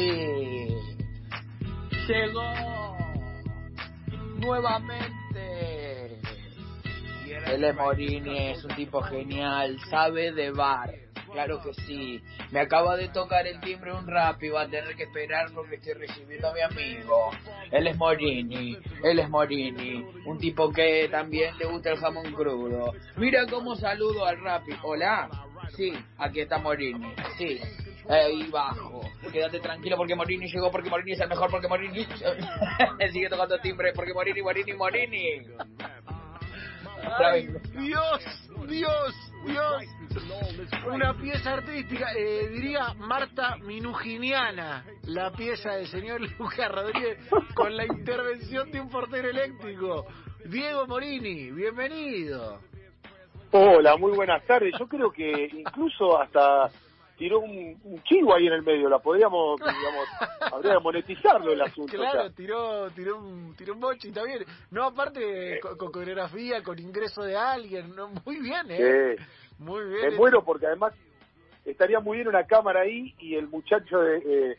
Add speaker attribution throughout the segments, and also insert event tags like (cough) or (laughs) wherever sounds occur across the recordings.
Speaker 1: sí. Llegó nuevamente. Ele Morini es un tipo genial, sabe de bar. Claro que sí. Me acaba de tocar el timbre un rap y va a tener que esperar porque estoy recibiendo a mi amigo. Él es Morini, él es Morini. Un tipo que también le gusta el jamón crudo. Mira cómo saludo al rap. Hola. Sí, aquí está Morini. Sí. Ahí bajo. Quédate tranquilo porque Morini llegó, porque Morini es el mejor, porque Morini (laughs) sigue tocando timbre, porque Morini, Morini, Morini.
Speaker 2: Ay, Dios, Dios, Dios. Una pieza artística, eh, diría Marta Minujiniana, la pieza del señor (laughs) Lucas Rodríguez con la intervención de un portero eléctrico. Diego Morini, bienvenido.
Speaker 3: Hola, muy buenas tardes. Yo creo que incluso hasta tiró un, un chivo ahí en el medio. La podríamos, (laughs) digamos, habría que monetizarlo el asunto.
Speaker 2: Claro, tiró, tiró un, tiró un boche y está bien. No, aparte con, con coreografía, con ingreso de alguien, no, muy bien, ¿eh?
Speaker 3: Sí.
Speaker 2: Muy bien.
Speaker 3: Me muero porque además estaría muy bien una cámara ahí y el muchacho de, eh,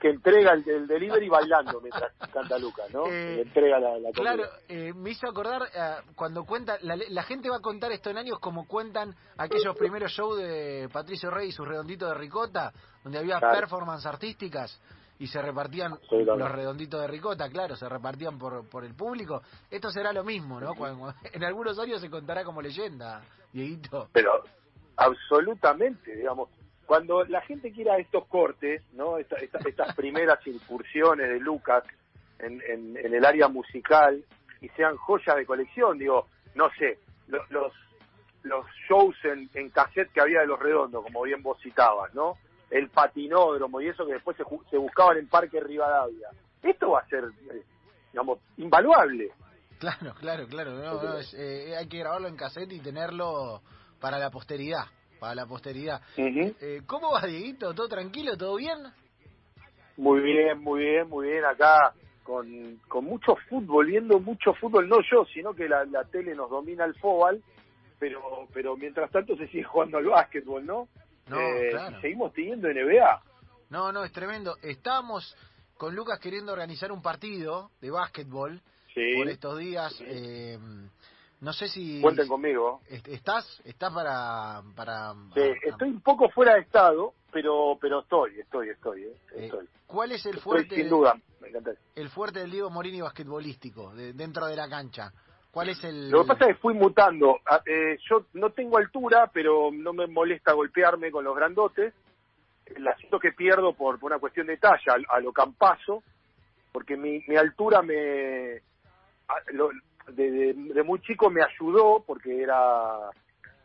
Speaker 3: que entrega el, el delivery bailando mientras canta Lucas, ¿no?
Speaker 2: Eh,
Speaker 3: entrega la, la.
Speaker 2: Claro, eh, me hizo acordar eh, cuando cuenta, la, la gente va a contar esto en años como cuentan aquellos primeros shows de Patricio Rey y su redondito de ricota, donde había
Speaker 3: Claro.
Speaker 2: performance artísticas y se repartían los redonditos de ricota, claro, se repartían por, por el público. Esto será lo mismo, ¿no? Cuando- (laughs) en algunos años se contará como leyenda, Dieguito.
Speaker 3: pero absolutamente, digamos, cuando la gente quiera estos cortes, ¿no? Esta- esta- estas primeras incursiones de Lucas en, en- en el área musical y sean joyas de colección, digo, no sé, lo- los los shows en, en cassette que había de los redondos, como bien vos citabas, ¿no? El patinódromo y eso que después se, se buscaban en Parque Rivadavia. Esto va a ser, eh, digamos, invaluable.
Speaker 2: Claro, claro, claro. no, no, es, eh, hay que grabarlo en cassette y tenerlo para la posteridad. Para la posteridad. Eh, ¿Cómo va, Dieguito? ¿Todo tranquilo? ¿Todo bien?
Speaker 3: Muy bien, muy bien, muy bien. Acá con, con mucho fútbol, viendo mucho fútbol, no yo, sino que la, la tele nos domina el fútbol, pero, pero mientras tanto se sigue (laughs) jugando al básquetbol, ¿no?
Speaker 2: No,
Speaker 3: Eh,
Speaker 2: claro.
Speaker 3: seguimos teniendo NBA.
Speaker 2: No, no, es tremendo. Estábamos con Lucas queriendo organizar un partido de básquetbol
Speaker 3: Sí,
Speaker 2: por estos días. eh, no sé si...
Speaker 3: cuenten conmigo.
Speaker 2: est- ¿Estás? ¿Estás para...? para,
Speaker 3: Sí, estoy un poco fuera de estado, pero pero estoy, estoy, estoy, eh,
Speaker 2: eh,
Speaker 3: estoy.
Speaker 2: ¿Cuál es el
Speaker 3: Estoy
Speaker 2: fuerte,
Speaker 3: sin duda, me encanta.
Speaker 2: el fuerte del Diego Morini basquetbolístico de- dentro de la cancha? ¿Cuál es el...?
Speaker 3: Lo que pasa es que fui mutando. Ah, eh, yo no tengo altura, pero no me molesta golpearme con los grandotes. El asunto que pierdo por, por una cuestión de talla, a, a lo campazo, porque mi, mi altura me... a- lo- de, muy chico me ayudó, porque era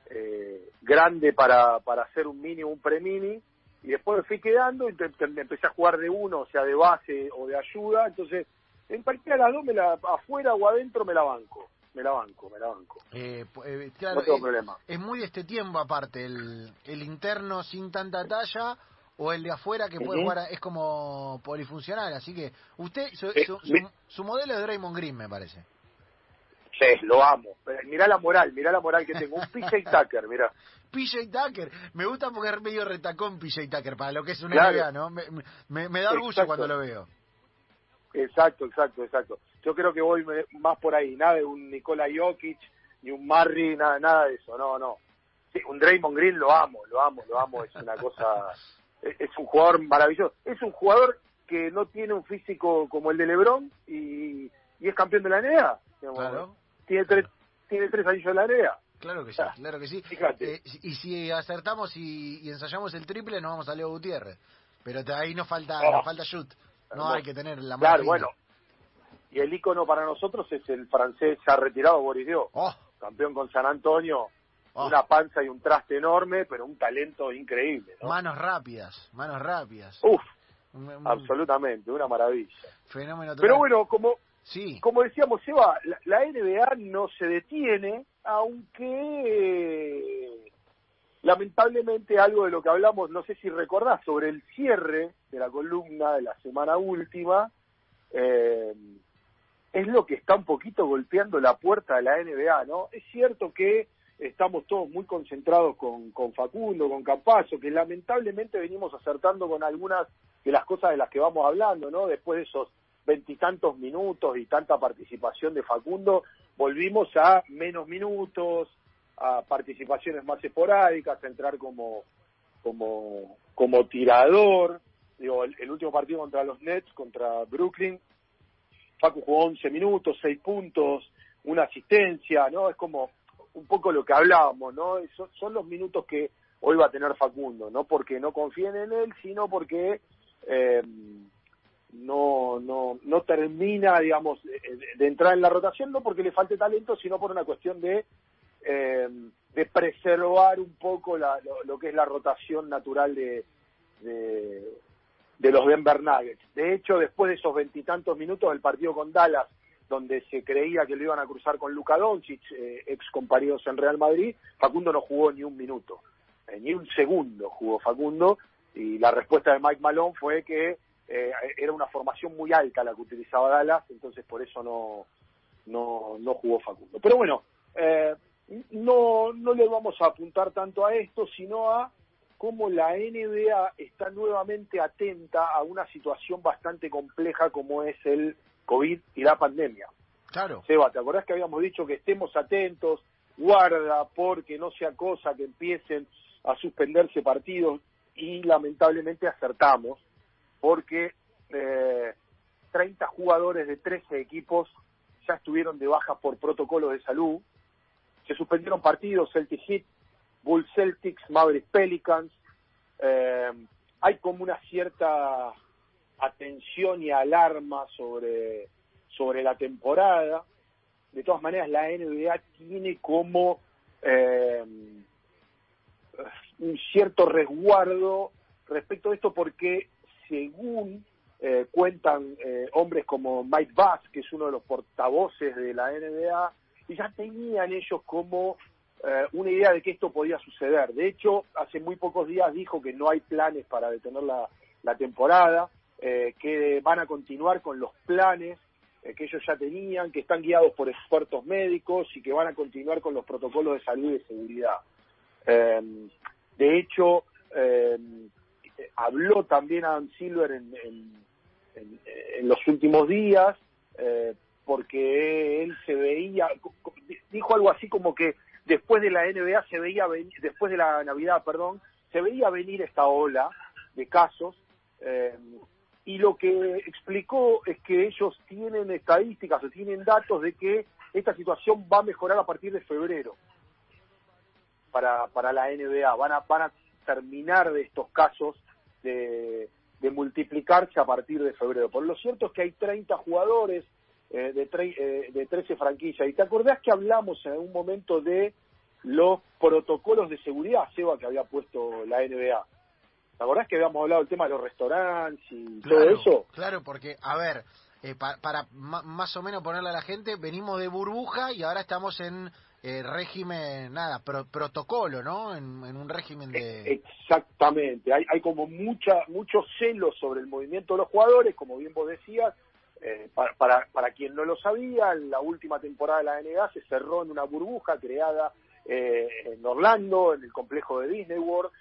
Speaker 3: eh, grande para, para hacer un mini o un pre-mini, y después me fui quedando y me empecé a jugar de uno, o sea, de base o de ayuda, entonces en cualquiera de las dos, me la, afuera o adentro, me la banco, me la banco, me la banco.
Speaker 2: Eh, eh, claro,
Speaker 3: No tengo
Speaker 2: eh,
Speaker 3: problema.
Speaker 2: Es muy de este tiempo aparte, el, el interno sin tanta talla o el de afuera que puede jugar, a- es como polifuncional, así que usted, su,
Speaker 3: Eh,
Speaker 2: su, su- su modelo es Draymond Green, me parece.
Speaker 3: Sí, lo amo. Pero mirá la moral, mirá la moral que tengo. Un PJ Tucker, mirá. (laughs)
Speaker 2: PJ Tucker, me gusta porque es medio retacón PJ Tucker, para lo que es una
Speaker 3: Claro.
Speaker 2: NBA, ¿no? Me, me, me da orgullo
Speaker 3: Exacto.
Speaker 2: cuando lo veo.
Speaker 3: Exacto, exacto, exacto. Yo creo que voy más por ahí. Nada de un Nikola Jokic, ni un Murray, nada, nada de eso. No, no. Sí, un Draymond Green lo amo, lo amo, lo amo. Es una cosa... (laughs) Es, es un jugador maravilloso. Es un jugador que no tiene un físico como el de LeBron y, y es campeón de la NBA. digamos.
Speaker 2: Claro,
Speaker 3: Tiene tres, tiene tres anillos de la NBA.
Speaker 2: claro que sí,
Speaker 3: Ah,
Speaker 2: claro que sí.
Speaker 3: fíjate.
Speaker 2: Eh, y si acertamos y, y ensayamos el triple, nos vamos a Leo Gutiérrez. Pero te- ahí nos falta,
Speaker 3: Oh.
Speaker 2: nos falta shoot. No
Speaker 3: Hermoso.
Speaker 2: hay que tener la mano
Speaker 3: Claro,
Speaker 2: fina.
Speaker 3: bueno. Y el ícono para nosotros es el francés ya retirado Boris Dio,
Speaker 2: Oh,
Speaker 3: campeón con San Antonio,
Speaker 2: oh.
Speaker 3: una panza y un traste enorme, pero un talento increíble, ¿no?
Speaker 2: Manos rápidas, manos rápidas.
Speaker 3: Uf,
Speaker 2: Un- un
Speaker 3: absolutamente, una maravilla.
Speaker 2: Fenómeno total.
Speaker 3: Pero bueno, como
Speaker 2: Sí,
Speaker 3: como decíamos, Seba, la, la NBA no se detiene, aunque eh, lamentablemente algo de lo que hablamos, no sé si recordás, sobre el cierre de la columna de la semana última, eh, es lo que está un poquito golpeando la puerta de la NBA, ¿no? Es cierto que estamos todos muy concentrados con, con Facundo, con Campazo, que lamentablemente venimos acertando con algunas de las cosas de las que vamos hablando, ¿no? Después de esos veintitantos minutos y tanta participación de Facundo, volvimos a menos minutos, a participaciones más esporádicas, a entrar como, como, como tirador. Digo, el, último partido contra los Nets, contra Brooklyn, Facu jugó 11 minutos, 6 puntos, una asistencia, ¿no? Es como un poco lo que hablábamos, ¿no? Son, los minutos que hoy va a tener Facundo, no porque no confíen en él, sino porque eh, no, no, no termina, digamos, de, entrar en la rotación, no porque le falte talento, sino por una cuestión de, eh, de preservar un poco la, lo, que es la rotación natural de, de, los Denver Nuggets. De hecho, después de esos veintitantos minutos del partido con Dallas, donde se creía que lo iban a cruzar con Luka Doncic, eh, ex compañeros en Real Madrid, Facundo no jugó ni un minuto, eh, ni un segundo jugó Facundo, y la respuesta de Mike Malone fue que eh, era una formación muy alta la que utilizaba Dallas, entonces por eso no, no, no jugó Facundo. Pero bueno, eh, no, no le vamos a apuntar tanto a esto, sino a cómo la NBA está nuevamente atenta a una situación bastante compleja como es el COVID y la pandemia.
Speaker 2: Claro.
Speaker 3: Seba, ¿te acordás que habíamos dicho que estemos atentos, guarda, porque no sea cosa que empiecen a suspenderse partidos y lamentablemente acertamos porque eh, 30 jugadores de 13 equipos ya estuvieron de baja por protocolos de salud. Se suspendieron partidos, Celtic Heat, Bull Celtics, Mavericks Pelicans. Eh, hay como una cierta atención y alarma sobre, sobre la temporada. De todas maneras, la NBA tiene como eh, un cierto resguardo respecto a esto porque según eh, cuentan eh, hombres como Mike Bass, que es uno de los portavoces de la NBA, ya tenían ellos como eh, una idea de que esto podía suceder. De hecho, hace muy pocos días dijo que no hay planes para detener la, temporada, que van a continuar con los planes que ellos ya tenían, que están guiados por expertos médicos y que van a continuar con los protocolos de salud y de seguridad. de hecho, habló también Adam Silver en, los últimos días, eh, porque él se veía, dijo algo así como que después de la NBA se veía después de la Navidad, perdón, se veía venir esta ola de casos, eh, y lo que explicó es que ellos tienen estadísticas o tienen datos de que esta situación va a mejorar a partir de febrero para, para la NBA, van a, van a terminar de estos casos de, multiplicarse a partir de febrero. Por lo cierto es que hay 30 jugadores eh, de, eh, de 13 franquicias. ¿Y te acordás que hablamos en algún momento de los protocolos de seguridad, Seba, que había puesto la NBA? ¿Te acordás que habíamos hablado del tema de los restaurantes y todo eso?
Speaker 2: Claro, porque, a ver, eh, para más o menos ponerle a la gente, venimos de burbuja y ahora estamos en eh, régimen, nada, protocolo, ¿no? En, un régimen de...
Speaker 3: Exactamente, hay, hay como mucha, mucho celo sobre el movimiento de los jugadores, como bien vos decías, eh, para, para, quien no lo sabía, la última temporada de la NBA se cerró en una burbuja creada eh, en Orlando, en el complejo de Disney World,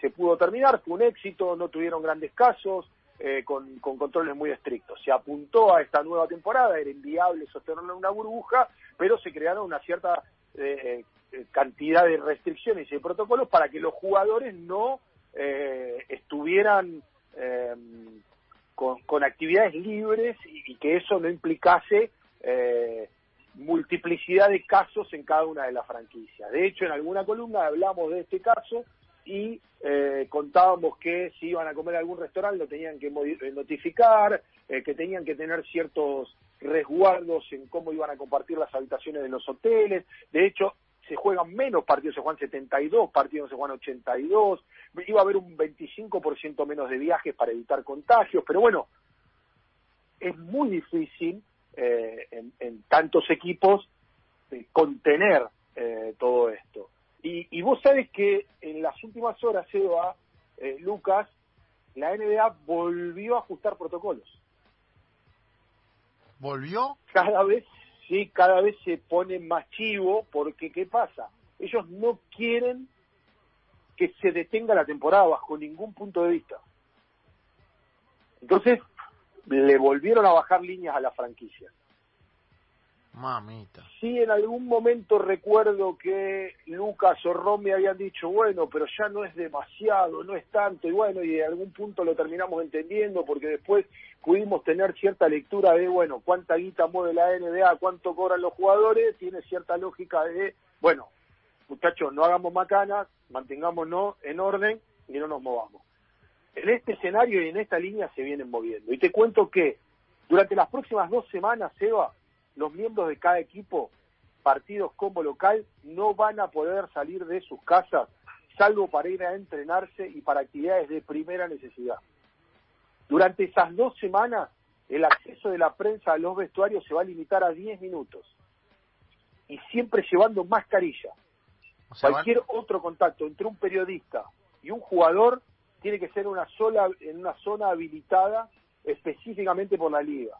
Speaker 3: se pudo terminar, fue un éxito, no tuvieron grandes casos, con, con, controles muy estrictos. Se apuntó a esta nueva temporada, era inviable sostenerlo en una burbuja, pero se crearon una cierta eh, eh, cantidad de restricciones y de protocolos para que los jugadores no eh, estuvieran con, actividades libres y, que eso no implicase multiplicidad de casos en cada una de las franquicias. De hecho, en alguna columna hablamos de este caso y contábamos que si iban a comer a algún restaurante lo tenían que notificar, que tenían que tener ciertos resguardos en cómo iban a compartir las habitaciones de los hoteles. De hecho, se juegan menos partidos, se juegan 72 partidos, se juegan 82. Iba a haber un 25% menos de viajes para evitar contagios, pero bueno, es muy difícil eh, en, tantos equipos eh, contener eh, todo esto. Y, y, vos sabes que en las últimas horas, Eva, Lucas, la NBA volvió a ajustar protocolos.
Speaker 2: ¿Volvió?
Speaker 3: Cada vez, sí, cada vez se pone más chivo, porque ¿qué pasa? ellos no quieren que se detenga la temporada bajo ningún punto de vista. Entonces, le volvieron a bajar líneas a la franquicia.
Speaker 2: Mamita.
Speaker 3: Sí, en algún momento recuerdo que Lucas o Ron me habían dicho, bueno, pero ya no es demasiado, no es tanto, y bueno, y en algún punto lo terminamos entendiendo porque después pudimos tener cierta lectura de, bueno, cuánta guita mueve la NBA, cuánto cobran los jugadores, tiene cierta lógica de, bueno, muchachos, no hagamos macanas, mantengámonos en orden y no nos movamos. En este escenario y en esta línea se vienen moviendo. Y te cuento que durante las próximas dos semanas, Eva, los miembros de cada equipo, partidos como local, no van a poder salir de sus casas, salvo para ir a entrenarse y para actividades de primera necesidad. Durante esas dos semanas, el acceso de la prensa a los vestuarios se va a limitar a 10 minutos. Y siempre llevando mascarilla. Cualquier otro contacto entre un periodista y un jugador tiene que ser una sola, en una zona habilitada específicamente por la liga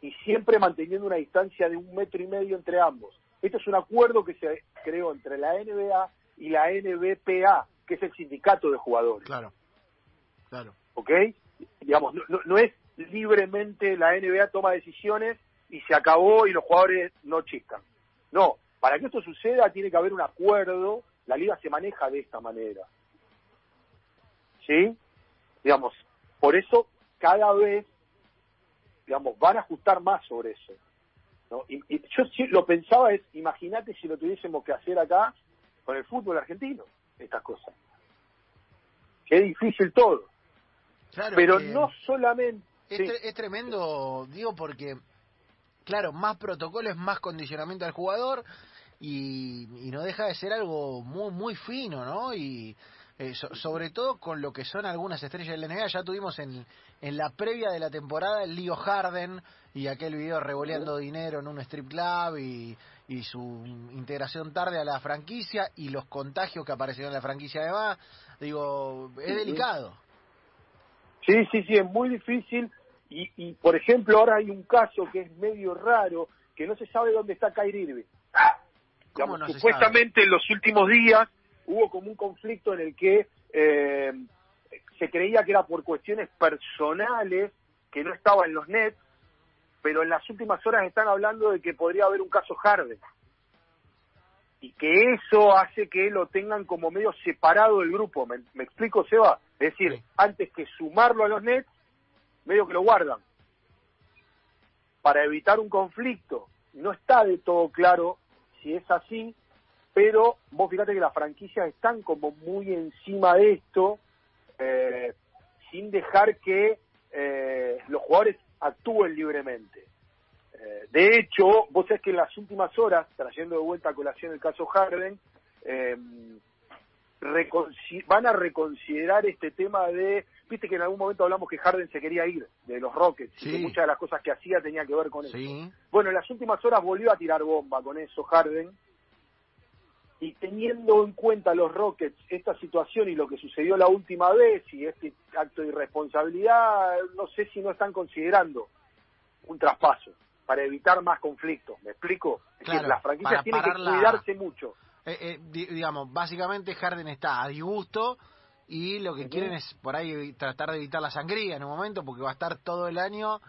Speaker 3: y siempre manteniendo una distancia de un metro y medio entre ambos. Esto es un acuerdo que se creó entre la NBA y la NBPA, que es el sindicato de jugadores.
Speaker 2: Claro, claro.
Speaker 3: ¿Ok? Digamos, no, no, es libremente la NBA toma decisiones y se acabó y los jugadores no chiscan. No, para que esto suceda tiene que haber un acuerdo, la liga se maneja de esta manera. ¿Sí? Digamos, por eso cada vez digamos, van a ajustar más sobre eso. ¿no? Y, yo lo pensaba es, imagínate si lo tuviésemos que hacer acá con el fútbol argentino, estas cosas. Qué difícil todo. Pero no solamente...
Speaker 2: Es, tremendo, digo, porque, claro, más protocolos, más condicionamiento al jugador y, y no deja de ser algo muy, muy fino, ¿no? Y eh, sobre todo con lo que son algunas estrellas del NBA. Ya tuvimos en, en la previa de la temporada el lío Harden y aquel video revoleando dinero en un strip club y, y su integración tarde a la franquicia y los contagios que aparecieron en la franquicia además. Digo, es delicado.
Speaker 3: Sí, sí, sí, es muy difícil. Y, y, por ejemplo, ahora hay un caso que es medio raro, que no se sabe dónde está Kyrie Irving. supuestamente en los últimos días hubo como un conflicto en el que eh, se creía que era por cuestiones personales, que no estaba en los nets, pero en las últimas horas están hablando de que podría haber un caso Harden. Y que eso hace que lo tengan como medio separado del grupo. ¿Me, explico, Seba? Es decir, antes que sumarlo a los nets, medio que lo guardan. Para evitar un conflicto. No está de todo claro si es así, pero vos fíjate que las franquicias están como muy encima de esto, eh, sin dejar que eh, los jugadores actúen libremente. Eh, de hecho, vos sabés que en las últimas horas, trayendo de vuelta a colación el caso Harden, van a reconsiderar este tema de, viste que en algún momento hablamos que Harden se quería ir de los Rockets y que muchas de las cosas que hacía tenía que ver con eso. Bueno, en las últimas horas volvió a tirar bomba con eso Harden y teniendo en cuenta los Rockets esta situación y lo que sucedió la última vez y este acto de irresponsabilidad, no sé si no están considerando un traspaso para evitar más conflictos. ¿Me explico?
Speaker 2: Claro,
Speaker 3: las franquicias tienen que cuidarse mucho.
Speaker 2: Eh, eh, digamos, básicamente Harden está a disgusto y lo que quieren es por ahí tratar de evitar la sangría en un momento porque va a estar todo el año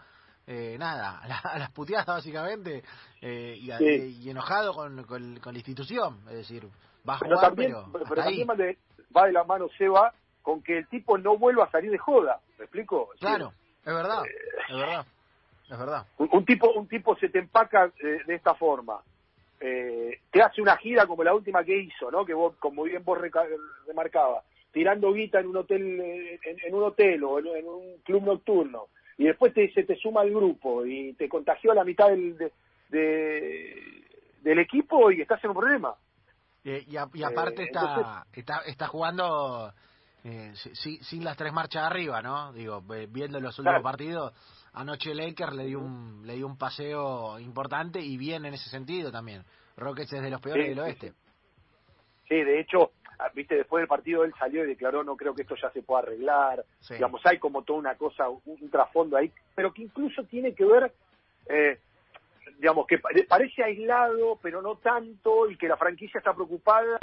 Speaker 2: eh, nada, a, las puteadas básicamente, eh, y, enojado con, con, la institución, es decir, va a jugar, pero
Speaker 3: también, pero, también va de la mano Seba con que el tipo no vuelva a salir de joda, ¿me explico?
Speaker 2: claro, es verdad, eh, es verdad, es verdad.
Speaker 3: Un, tipo un tipo se te empaca de esta forma, te hace una gira como la última que hizo, ¿no? Que vos, como bien vos remarcabas, tirando guita en un hotel, en, un hotel o en un club nocturno, y después te, se te suma el grupo y te contagió a la mitad del, del equipo y estás en un problema.
Speaker 2: y, aparte eh, está, está, está jugando eh, sin, las tres marchas arriba, ¿no? Digo, viendo los últimos partidos, anoche Lakers le dio un le dio un paseo importante y bien en ese sentido también. Rockets es de los peores del oeste.
Speaker 3: Sí, de hecho, viste, después del partido él salió y declaró, no creo que esto ya se pueda arreglar, digamos, hay como toda una cosa, un, trasfondo ahí, pero que incluso tiene que ver, eh, digamos, que parece aislado, pero no tanto, y que la franquicia está preocupada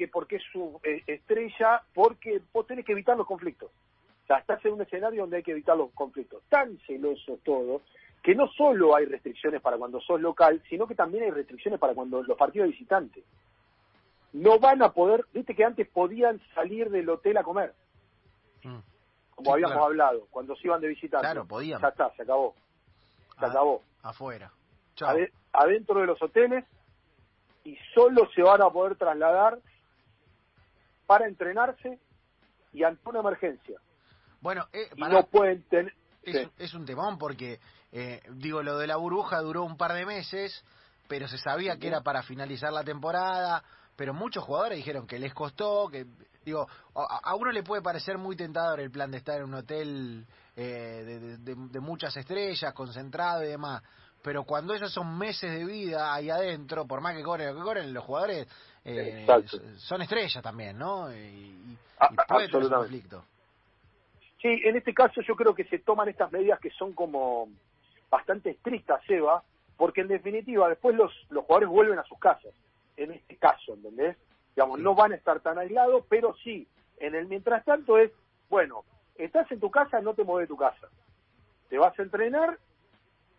Speaker 3: que porque es su eh, estrella, porque vos tenés que evitar los conflictos. O sea, estás en un escenario donde hay que evitar los conflictos. Tan celoso todo, que no solo hay restricciones para cuando sos local, sino que también hay restricciones para cuando los partidos visitantes. No van a poder, viste que antes podían salir del hotel a comer, mm. como habíamos hablado, cuando se iban de visitantes.
Speaker 2: Claro, podían.
Speaker 3: Ya está, se acabó. Se acabó.
Speaker 2: Afuera.
Speaker 3: adentro de los hoteles y solo se van a poder trasladar para entrenarse y ante una emergencia.
Speaker 2: Bueno, eh,
Speaker 3: no pueden tener...
Speaker 2: Es, un temón porque, eh, digo, lo de la burbuja duró un par de meses, pero se sabía que era para finalizar la temporada, pero muchos jugadores dijeron que les costó, que, digo, a, uno le puede parecer muy tentador el plan de estar en un hotel eh, de, muchas estrellas, concentrado y demás, pero cuando esos son meses de vida ahí adentro, por más que corren lo que corren, los jugadores eh, son estrellas también, ¿no? Y, puede tener conflicto.
Speaker 3: Sí, en este caso yo creo que se toman estas medidas que son como bastante estrictas, Eva, porque en definitiva después los, los jugadores vuelven a sus casas, en este caso, ¿entendés? Digamos, no van a estar tan aislados, pero sí, en el mientras tanto es, bueno, estás en tu casa, no te mueves de tu casa. Te vas a entrenar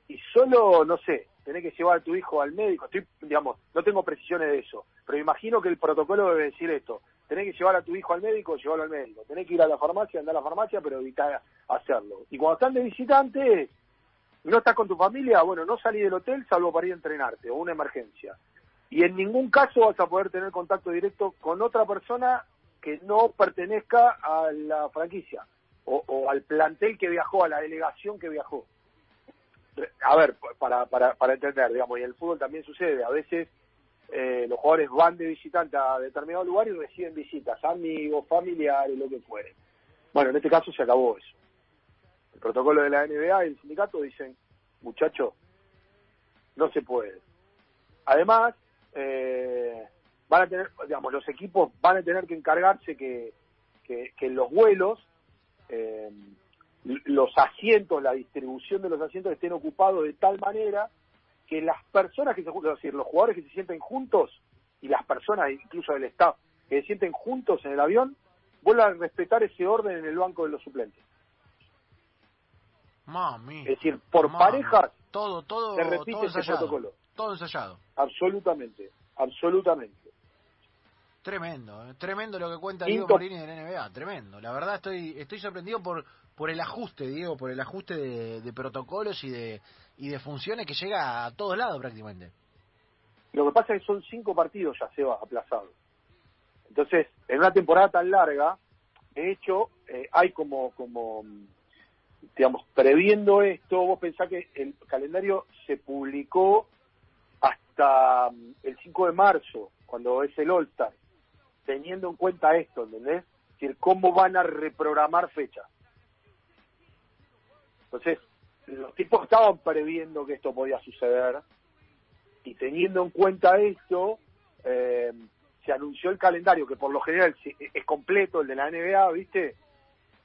Speaker 3: y solo, no sé, tenés que llevar a tu hijo al médico. Estoy, digamos, no tengo precisiones de eso, pero imagino que el protocolo debe decir esto. Tenés que llevar a tu hijo al médico, llevarlo al médico. Tenés que ir a la farmacia, andar a la farmacia, pero evitar hacerlo. Y cuando están de visitante, no estás con tu familia, bueno, no salí del hotel salvo para ir a entrenarte o una emergencia. Y en ningún caso vas a poder tener contacto directo con otra persona que no pertenezca a la franquicia o, al plantel que viajó, a la delegación que viajó a ver, para, para, para entender, digamos, y el fútbol también sucede, a veces eh, los jugadores van de visitante a determinado lugar y reciben visitas, amigos, familiares, lo que fuere. Bueno, en este caso se acabó eso. El protocolo de la NBA y el sindicato dicen, muchachos, no se puede. Además, eh, van a tener, digamos, los equipos van a tener que encargarse que, que, que los vuelos eh, los asientos, la distribución de los asientos estén ocupados de tal manera que las personas que se juntan, es decir, los jugadores que se sienten juntos y las personas, incluso del staff, que se sienten juntos en el avión, vuelvan a respetar ese orden en el banco de los suplentes.
Speaker 2: Mami.
Speaker 3: Es decir, por parejas
Speaker 2: todo, todo,
Speaker 3: se repite
Speaker 2: todo
Speaker 3: ese protocolo.
Speaker 2: Todo ensayado.
Speaker 3: Absolutamente, absolutamente.
Speaker 2: Tremendo, eh, tremendo lo que cuenta Diego Morini de la NBA, tremendo. La verdad estoy estoy sorprendido por por el ajuste, Diego, por el ajuste de, protocolos y de y de funciones que llega a todos lados prácticamente.
Speaker 3: Lo que pasa es que son cinco partidos ya se va aplazado. Entonces, en una temporada tan larga, de hecho, eh, hay como como digamos, previendo esto, vos pensás que el calendario se publicó hasta mm, el 5 de marzo, cuando es el All-Star teniendo en cuenta esto, ¿entendés? Es decir, cómo van a reprogramar fechas. Entonces, los tipos estaban previendo que esto podía suceder y teniendo en cuenta esto, eh, se anunció el calendario, que por lo general es completo, el de la NBA, ¿viste?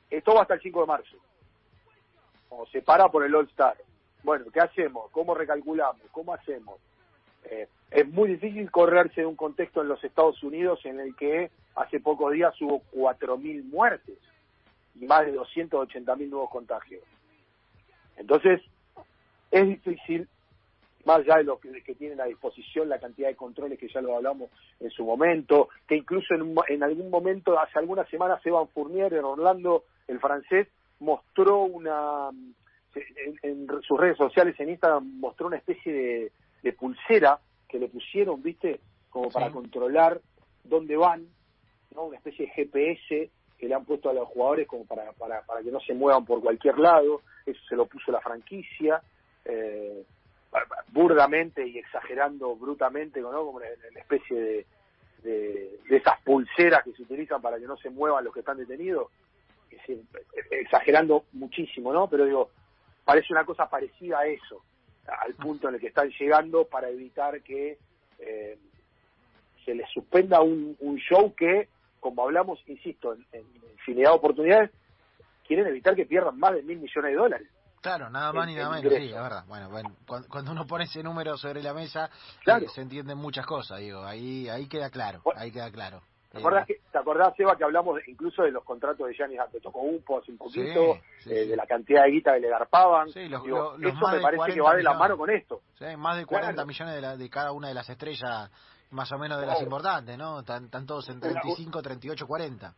Speaker 3: Esto va hasta el 5 de marzo. O se para por el All-Star. Bueno, ¿qué hacemos? ¿Cómo recalculamos? ¿Cómo hacemos? Eh, es muy difícil correrse de un contexto en los Estados Unidos en el que hace pocos días hubo 4.000 muertes y más de 280.000 nuevos contagios. Entonces, es difícil, más allá de lo que, tienen a disposición, la cantidad de controles que ya lo hablamos en su momento, que incluso en, algún momento, hace algunas semanas, Evan Fournier en Orlando, el francés, mostró una, en, sus redes sociales, en Instagram, mostró una especie de pulsera que le pusieron, ¿viste? Como para controlar dónde van, ¿no? Una especie de GPS que le han puesto a los jugadores como para, para, para que no se muevan por cualquier lado. Eso se lo puso la franquicia. Eh, burdamente y exagerando brutamente, ¿no? como una, especie de, de, esas pulseras que se utilizan para que no se muevan los que están detenidos, exagerando muchísimo, ¿no? Pero digo, parece una cosa parecida a eso al punto en el que están llegando para evitar que eh, se les suspenda un, show que, como hablamos, insisto, en, infinidad de oportunidades, quieren evitar que pierdan más de mil millones de dólares.
Speaker 2: Claro, nada más ni nada menos, sí, es verdad. Bueno, bueno, cuando, cuando uno pone ese número sobre la mesa,
Speaker 3: Claro.
Speaker 2: eh, se entienden muchas cosas, digo, ahí ahí queda claro, ahí queda claro.
Speaker 3: ¿Te
Speaker 2: Eh,
Speaker 3: acordás, que, ¿Te acordás, Seba, que hablamos incluso de los contratos de Giannis Antetokounmpo hace un poquito,
Speaker 2: Sí, sí,
Speaker 3: eh,
Speaker 2: sí.
Speaker 3: de la cantidad de guita que le garpaban?
Speaker 2: Sí, los-
Speaker 3: Digo,
Speaker 2: los- los
Speaker 3: eso me parece que
Speaker 2: 40
Speaker 3: va de la mano con esto.
Speaker 2: Sí, más de 40
Speaker 3: Claro.
Speaker 2: millones de, la- de cada una de las estrellas, más o menos de las importantes, ¿no? Están, están todos en 35, 38, 40.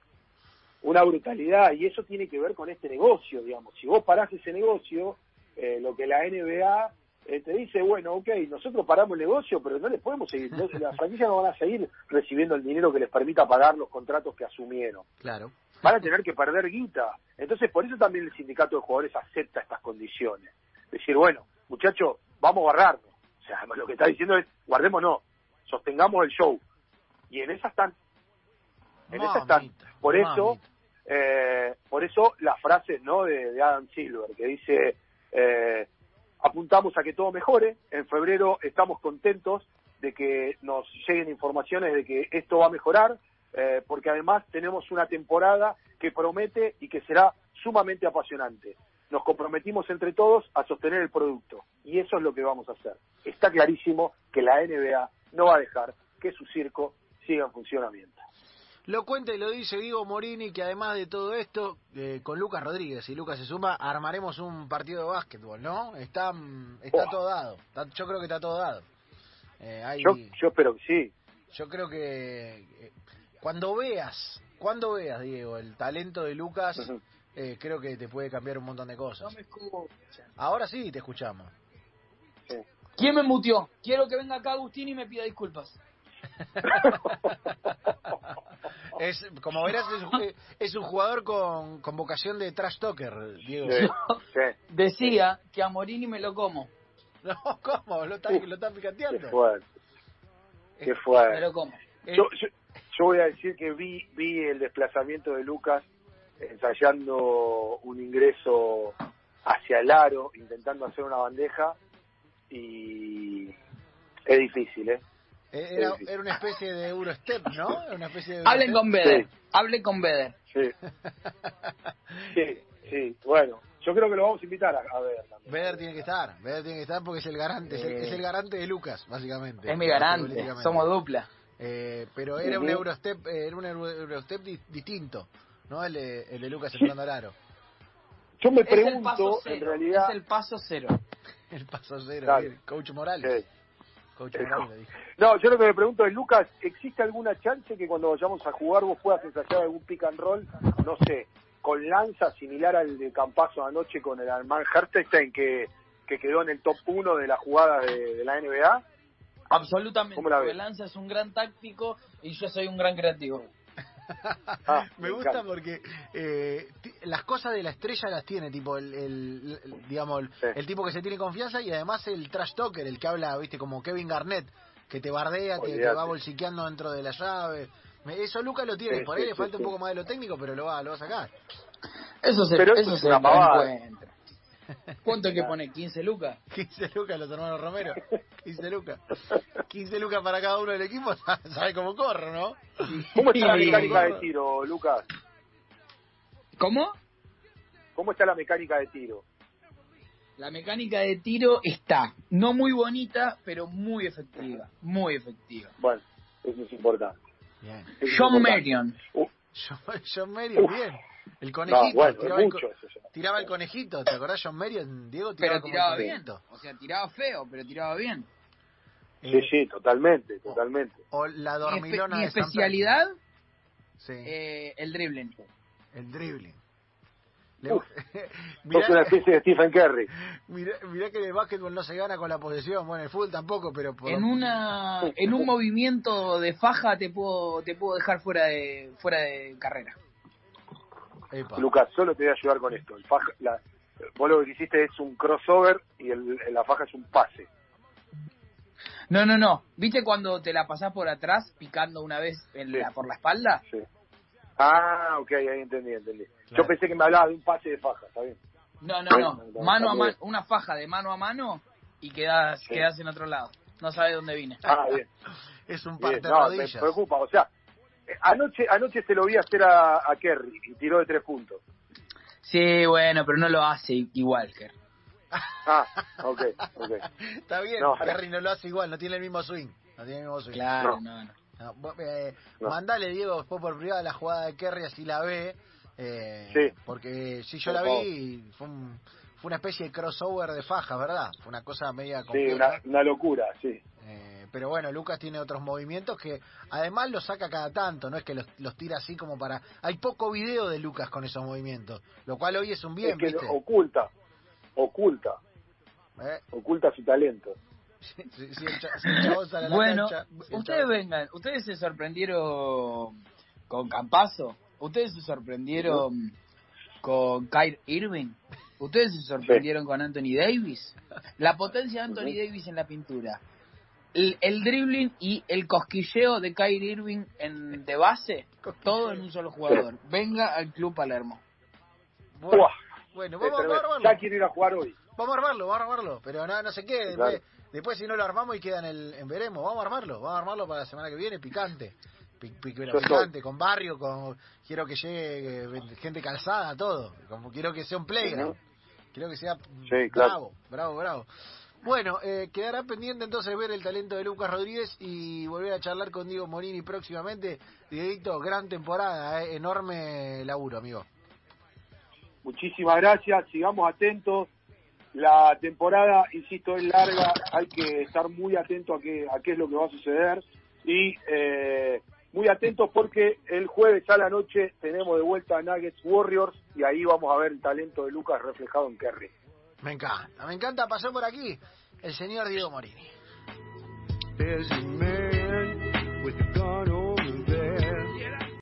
Speaker 3: Una brutalidad, y eso tiene que ver con este negocio, digamos. Si vos parás ese negocio, eh, lo que la NBA eh, te dice, bueno, ok, nosotros paramos el negocio, pero no les podemos seguir, no- las franquicias no van a seguir recibiendo el dinero que les permita pagar los contratos que asumieron.
Speaker 2: Claro.
Speaker 3: van a tener que perder guita. Entonces, por eso también el sindicato de jugadores acepta estas condiciones. Decir, bueno, muchachos, vamos a guardarnos. O sea, lo que está diciendo es, guardémonos, sostengamos el show. Y en esa están. En esa están. Por eso, eh, por eso las frases ¿no? de, de Adam Silver, que dice, eh, apuntamos a que todo mejore, en febrero estamos contentos de que nos lleguen informaciones de que esto va a mejorar, eh, porque además tenemos una temporada que promete y que será sumamente apasionante. Nos comprometimos entre todos a sostener el producto y eso es lo que vamos a hacer. Está clarísimo que la NBA no va a dejar que su circo siga en funcionamiento.
Speaker 2: Lo cuenta y lo dice Diego Morini que además de todo esto, eh, con Lucas Rodríguez, si Lucas se suma, armaremos un partido de básquetbol, ¿no? Está, mm, está
Speaker 3: Oh.
Speaker 2: todo dado. Está- yo creo que está todo dado. Eh, hay-
Speaker 3: Yo, yo espero que sí.
Speaker 2: Yo creo que eh, cuando veas, cuando veas, Diego, el talento de Lucas,
Speaker 3: Ujú.
Speaker 2: eh, creo que te puede cambiar un montón de cosas.
Speaker 1: No me escuchan.
Speaker 2: Ahora sí te escuchamos.
Speaker 3: Sí.
Speaker 1: ¿Quién me mutió? Quiero que venga acá Agustín y me pida disculpas. (laughs)
Speaker 2: Es, como verás, es, un- es un jugador con, con vocación de trash talker, Diego.
Speaker 3: Sí, (laughs) sí.
Speaker 1: Decía que a Morini me lo como.
Speaker 2: No, ¿cómo? Lo están, lo están
Speaker 3: Qué
Speaker 2: picanteando.
Speaker 3: fuerte. Qué
Speaker 1: Me lo como.
Speaker 2: Eh,
Speaker 3: Yo, yo, yo voy a decir que vi, vi el desplazamiento de Lucas ensayando un ingreso hacia el aro, intentando hacer una bandeja y es difícil, ¿eh?
Speaker 2: Eh, era, era una especie de Eurostep, ¿no? Era Una especie de
Speaker 1: Hablen con Beder.
Speaker 3: Sí.
Speaker 1: Hablen con Beder.
Speaker 3: Sí, sí, sí. Bueno, yo creo que lo vamos a invitar a, a ver también.
Speaker 2: Beder tiene que estar, Beder tiene que estar porque es el garante, es el,
Speaker 1: Eh.
Speaker 2: es el garante de Lucas, básicamente.
Speaker 1: Es mi garante. Somos dupla.
Speaker 2: Eh, pero era un. Eurostep, eh, era un Euro- Eurostep di- distinto, ¿no? El de, el de Lucas entrando al aro.
Speaker 3: Yo me
Speaker 1: Es el paso
Speaker 3: pregunto,
Speaker 1: cero.
Speaker 3: en realidad...
Speaker 1: Es el paso cero. (laughs)
Speaker 2: El paso cero, bien. Coach Morales.
Speaker 3: Sí.
Speaker 2: Coach
Speaker 3: Eh. No, yo lo que me pregunto es, Lucas, ¿existe alguna chance que cuando vayamos a jugar vos puedas ensayar algún pick and roll, no sé, con lanza similar al de Campazo anoche con el Alman Hertestein que, que quedó en el top 1 de la jugada de, de la NBA?
Speaker 1: Absolutamente.
Speaker 3: ¿Cómo la?
Speaker 1: Lanza es un gran táctico y yo soy un gran creativo.
Speaker 3: Ah, (laughs)
Speaker 2: Me gusta porque eh, las cosas de la estrella las tiene, tipo el, el- el- digamos el,
Speaker 3: Sí.
Speaker 2: el tipo que se tiene confianza y además el trash talker, el que habla, viste, como Kevin Garnett, que te bardea, te, va bolsiqueando dentro de la llave. Me- Eso Lucas lo tiene,
Speaker 3: Sí,
Speaker 2: por
Speaker 3: sí,
Speaker 2: ahí le falta
Speaker 3: sí.
Speaker 2: un poco más de lo técnico, pero lo va, lo va a sacar.
Speaker 1: Eso se,
Speaker 3: Pero eso
Speaker 1: eso
Speaker 3: es
Speaker 1: se
Speaker 3: una pavada.
Speaker 1: ¿Cuánto hay que poner? ¿15 lucas? (laughs)
Speaker 2: 15 lucas los hermanos Romero, 15 lucas. 15 lucas para cada uno del equipo, (laughs) sabe cómo corro, ¿no?
Speaker 3: ¿Cómo está la mecánica de tiro, Lucas?
Speaker 1: ¿Cómo?
Speaker 3: ¿Cómo está la mecánica de tiro?
Speaker 1: La mecánica de tiro está no muy bonita, pero muy efectiva. Muy efectiva.
Speaker 3: Bueno, eso es importante.
Speaker 2: Bien.
Speaker 3: Eso es
Speaker 1: John
Speaker 3: importante.
Speaker 1: Marion.
Speaker 3: Uh,
Speaker 2: John, John Marion, bien. El
Speaker 3: no,
Speaker 2: conejito,
Speaker 3: bueno,
Speaker 2: tiraba,
Speaker 3: es
Speaker 2: el,
Speaker 3: mucho
Speaker 2: tiraba conejito, ¿te acordás John Marion? Diego tiraba
Speaker 1: Pero
Speaker 2: como
Speaker 1: tiraba
Speaker 2: el
Speaker 1: bien.
Speaker 2: conejito.
Speaker 1: O sea, tiraba feo, pero tiraba bien.
Speaker 3: Sí,
Speaker 2: Eh,
Speaker 3: sí, totalmente, totalmente.
Speaker 2: O la
Speaker 1: Mi, espe-
Speaker 2: dormilona
Speaker 1: mi especialidad.
Speaker 2: Sí,
Speaker 1: eh, el dribbling.
Speaker 2: el dribbling. Le-
Speaker 3: Uf. (laughs)
Speaker 2: mirá,
Speaker 3: Sos una especie de Stephen Curry.
Speaker 2: mirá, mirá que en el básquetbol no se gana con la posesión, bueno, en el fútbol tampoco, pero por...
Speaker 1: En una en un (laughs) movimiento de faja te puedo te puedo dejar fuera de fuera de carrera.
Speaker 2: Epa.
Speaker 3: Lucas, solo te voy a ayudar con esto. El faja, la, vos lo que hiciste es un crossover y el, la faja es un pase.
Speaker 1: No, no, no. ¿Viste cuando te la pasás por atrás picando una vez en
Speaker 3: Sí.
Speaker 1: la, por la espalda?
Speaker 3: Sí. Ah, ok, ahí entendí, entendí.
Speaker 2: Claro.
Speaker 3: Yo pensé que me hablaba de un pase de faja, ¿está bien?
Speaker 1: No, no, no.
Speaker 3: no,
Speaker 1: Mano a mano,
Speaker 3: bien.
Speaker 1: una faja de mano a mano y quedás
Speaker 3: Sí.
Speaker 1: quedás en otro lado. No sabes dónde vine.
Speaker 3: Ah, bien. (laughs)
Speaker 2: Es un
Speaker 3: bien.
Speaker 2: parte de
Speaker 3: No, me
Speaker 2: rodillas.
Speaker 3: preocupa. O sea, anoche anoche se lo vi hacer a, a Kerry y tiró de tres puntos.
Speaker 1: Sí, bueno, pero no lo hace igual, Ker.
Speaker 3: Ah, ok, ok. (laughs)
Speaker 2: Está bien,
Speaker 3: No,
Speaker 2: Kerry no lo hace igual, no tiene el mismo swing. No tiene el mismo swing.
Speaker 1: Claro,
Speaker 3: No.
Speaker 1: no, no.
Speaker 2: No, vos, eh,
Speaker 3: No.
Speaker 2: Mandale, Diego, después por privada la jugada de Kerry, así la ve. Eh,
Speaker 3: Sí.
Speaker 2: Porque si yo
Speaker 3: Por
Speaker 2: la
Speaker 3: favor.
Speaker 2: vi, fue, un- fue una especie de crossover de faja, ¿verdad? Fue una cosa media
Speaker 3: Sí, una locura, sí.
Speaker 2: Pero bueno, Lucas tiene otros movimientos que además los saca cada tanto, no es que los, los tira así como para... Hay poco video de Lucas con esos movimientos, lo cual hoy es un bien,
Speaker 3: es que
Speaker 2: ¿viste?
Speaker 3: oculta, oculta,
Speaker 2: Eh,
Speaker 3: oculta su talento.
Speaker 2: si, si el, cha- si el chabón sale a la
Speaker 1: Bueno,
Speaker 2: cancha, si el
Speaker 1: ustedes
Speaker 2: chabón-
Speaker 1: vengan, ustedes se sorprendieron con Campazo, ustedes se sorprendieron con Kyrie Irving, ustedes se sorprendieron con Anthony Davis, la potencia de Anthony. Davis en la pintura, el, el dribbling y el cosquilleo de Kyrie Irving en, de base, todo en un solo jugador. Venga al Club Palermo.
Speaker 2: Bueno, vamos, vamos a armarlo.
Speaker 3: Ya quiero ir a jugar hoy.
Speaker 2: Vamos a armarlo, vamos a armarlo, pero no, no sé qué, después,
Speaker 3: Claro.
Speaker 2: después si no lo armamos y queda en el en veremos, vamos a armarlo, vamos a armarlo para la semana que viene, picante, picante, con barrio, con quiero que llegue eh, gente calzada, todo, como quiero que sea un playground, quiero que sea
Speaker 3: Sí, claro.
Speaker 2: bravo, bravo, bravo. Bueno, eh, quedará pendiente entonces ver el talento de Lucas Rodríguez y volver a charlar con Diego Morini próximamente. Dieguito, gran temporada, eh, enorme laburo, amigo.
Speaker 3: Muchísimas gracias, sigamos atentos. La temporada, insisto, es larga, hay que estar muy atento a qué, a qué es lo que va a suceder y eh, muy atentos porque el jueves a la noche tenemos de vuelta a Nuggets Warriors y ahí vamos a ver el talento de Lucas reflejado en Kerry.
Speaker 2: Me encanta, me encanta, pasó por aquí el señor Diego Morini.